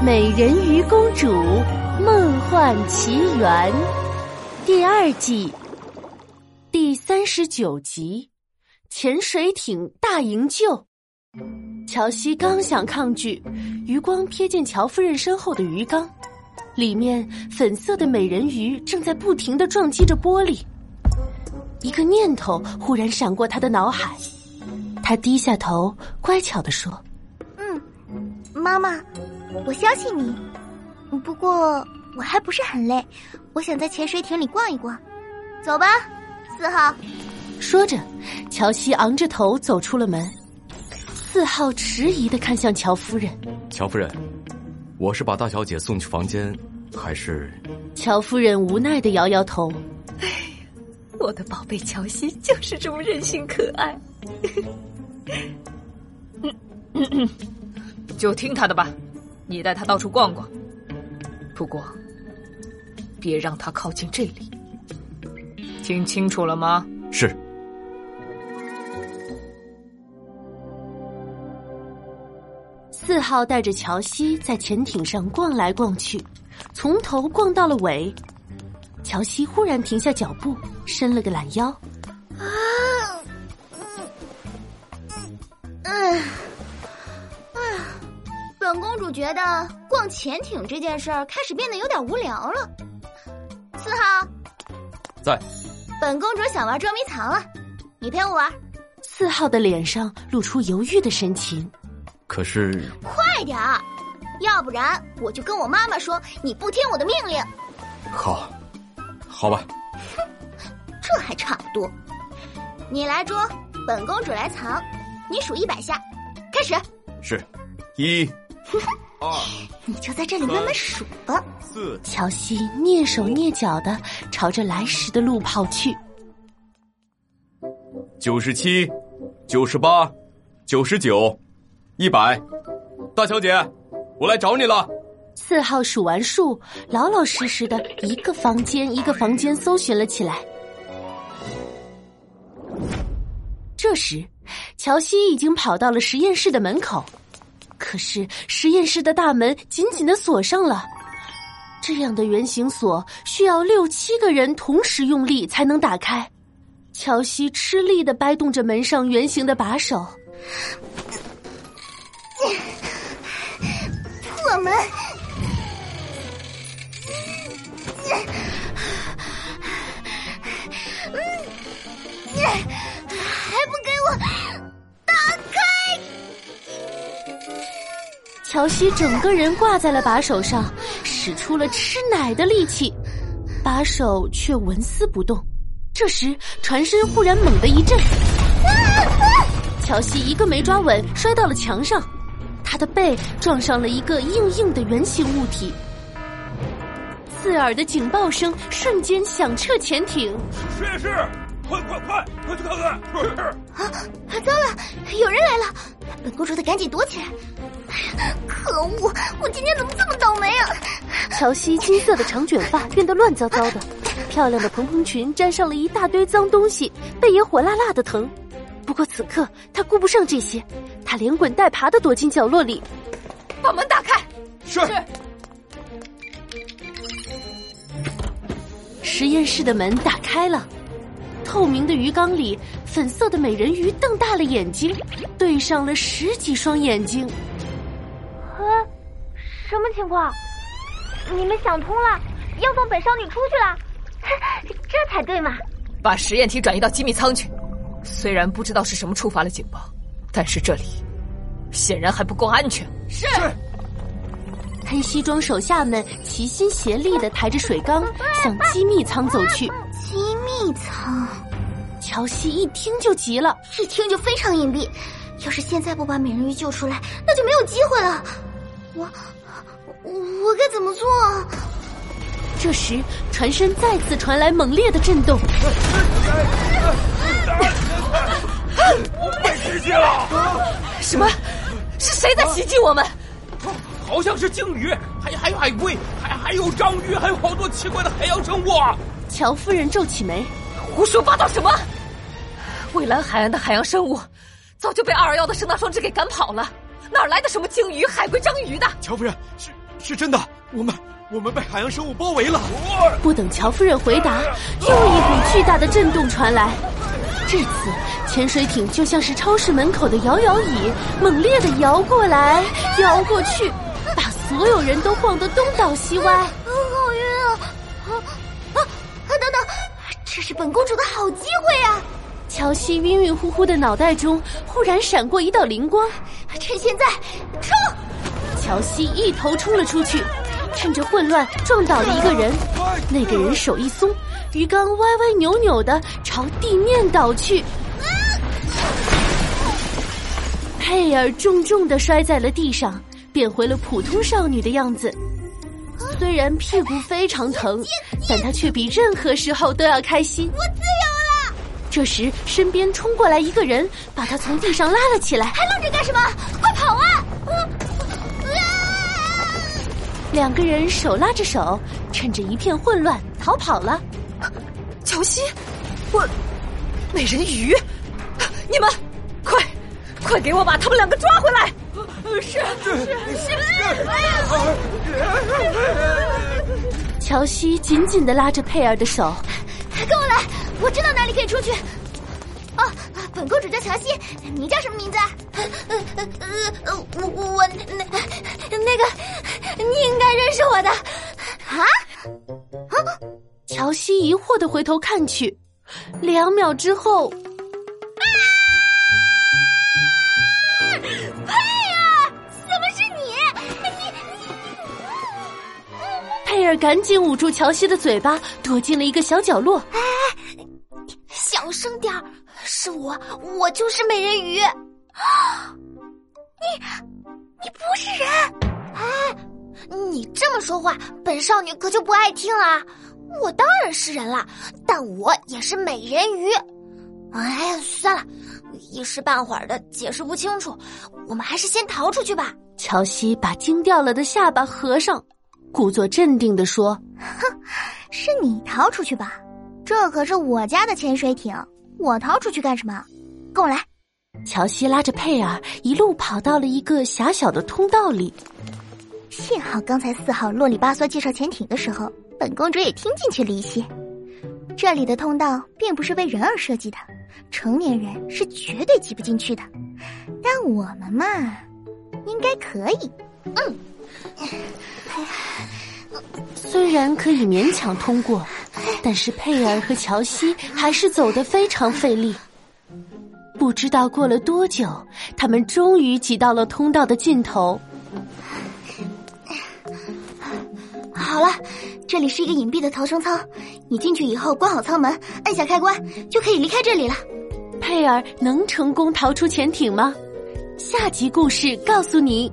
美人鱼公主梦幻奇缘》第二季第三十九集：潜水艇大营救。乔西刚想抗拒，余光瞥见乔夫人身后的鱼缸，里面粉色的美人鱼正在不停的撞击着玻璃。一个念头忽然闪过他的脑海，他低下头，乖巧的说：“嗯，妈妈。”我相信你，不过我还不是很累，我想在潜水艇里逛一逛。走吧，四号。说着，乔西昂着头走出了门。四号迟疑的看向乔夫人。乔夫人，我是把大小姐送去房间，还是？乔夫人无奈的摇摇头。哎，我的宝贝乔西就是这么任性可爱。就听他的吧。你带他到处逛逛，不过别让他靠近这里。听清楚了吗？是。四号带着乔西在潜艇上逛来逛去，从头逛到了尾。乔西忽然停下脚步，伸了个懒腰。主觉得逛潜艇这件事儿开始变得有点无聊了。四号，在。本公主想玩捉迷藏了，你陪我玩。四号的脸上露出犹豫的神情。可是，快点儿，要不然我就跟我妈妈说你不听我的命令。好，好吧。哼，这还差不多。你来捉，本公主来藏。你数一百下，开始。是，一。二，你就在这里慢慢数吧。四，乔西蹑手蹑脚的朝着来时的路跑去。九十七，九十八，九十九，一百。大小姐，我来找你了。四号数完数，老老实实的一个房间一个房间搜寻了起来。这时，乔西已经跑到了实验室的门口。可是实验室的大门紧紧的锁上了，这样的圆形锁需要六七个人同时用力才能打开。乔西吃力的掰动着门上圆形的把手，破门，乔西整个人挂在了把手上，使出了吃奶的力气，把手却纹丝不动。这时，船身忽然猛地一震，乔西一个没抓稳，摔到了墙上，他的背撞上了一个硬硬的圆形物体。刺耳的警报声瞬间响彻潜艇。实验室，快快快，快去看看！啊，糟了，有人来了！本公主得赶紧躲起来。可恶！我今天怎么这么倒霉啊？乔西金色的长卷发变得乱糟糟的，漂亮的蓬蓬裙沾上了一大堆脏东西，背也火辣辣的疼。不过此刻他顾不上这些，他连滚带爬的躲进角落里，把门打开。是。实验室的门打开了，透明的鱼缸里，粉色的美人鱼瞪大了眼睛，对上了十几双眼睛。什么情况？你们想通了，要放本少女出去了，这才对嘛！把实验体转移到机密舱去。虽然不知道是什么触发了警报，但是这里显然还不够安全。是。黑西装手下们齐心协力的抬着水缸 向机密舱走去。机密舱，乔西一听就急了，一听就非常隐蔽。要是现在不把美人鱼救出来，那就没有机会了。我。我该怎么做？这时，船身再次传来猛烈的震动。被袭击了！什么？是谁在袭击我们？好像是鲸鱼，还还有海龟，还还有章鱼，还有好多奇怪的海洋生物。乔夫人皱起眉，胡说八道什么？蔚蓝海岸的海洋生物早就被二二幺的声呐装置给赶跑了，哪来的什么鲸鱼、海龟、章鱼的？乔夫人是。是真的，我们我们被海洋生物包围了。不等乔夫人回答，又一股巨大的震动传来。这次潜水艇就像是超市门口的摇摇椅，猛烈的摇过来，摇过去，把所有人都晃得东倒西歪。好晕啊！啊啊！等等，这是本公主的好机会呀！乔西晕晕乎乎的脑袋中忽然闪过一道灵光，趁现在冲！乔西一头冲了出去，趁着混乱撞倒了一个人，那个人手一松，鱼缸歪歪扭扭的朝地面倒去，佩尔重重的摔在了地上，变回了普通少女的样子。虽然屁股非常疼，但她却比任何时候都要开心。我自由了！这时，身边冲过来一个人，把她从地上拉了起来。还愣着干什么？快跑啊！两个人手拉着手，趁着一片混乱逃跑了。乔西，我美人鱼，你们快快给我把他们两个抓回来！是是是！乔西紧紧的拉着佩尔的手，跟我来，我知道哪里可以出去。哦，本公主叫乔西，你叫什么名字？呃呃呃，我我那那个，你应该认识我的。啊啊！乔西疑惑的回头看去，两秒之后，啊！佩尔，怎么是你？佩尔赶紧捂住乔西的嘴巴，躲进了一个小角落。是我，我就是美人鱼。你，你不是人？哎，你这么说话，本少女可就不爱听了。我当然是人了，但我也是美人鱼。哎呀，算了，一时半会儿的解释不清楚，我们还是先逃出去吧。乔西把惊掉了的下巴合上，故作镇定的说：“哼，是你逃出去吧？这可是我家的潜水艇。”我逃出去干什么？跟我来！乔西拉着佩尔一路跑到了一个狭小的通道里。幸好刚才四号啰里吧嗦介绍潜艇的时候，本公主也听进去了一些。这里的通道并不是为人而设计的，成年人是绝对挤不进去的。但我们嘛，应该可以。嗯，虽然可以勉强通过。但是佩尔和乔西还是走得非常费力。不知道过了多久，他们终于挤到了通道的尽头。好了，这里是一个隐蔽的逃生舱，你进去以后关好舱门，按下开关就可以离开这里了。佩尔能成功逃出潜艇吗？下集故事告诉你。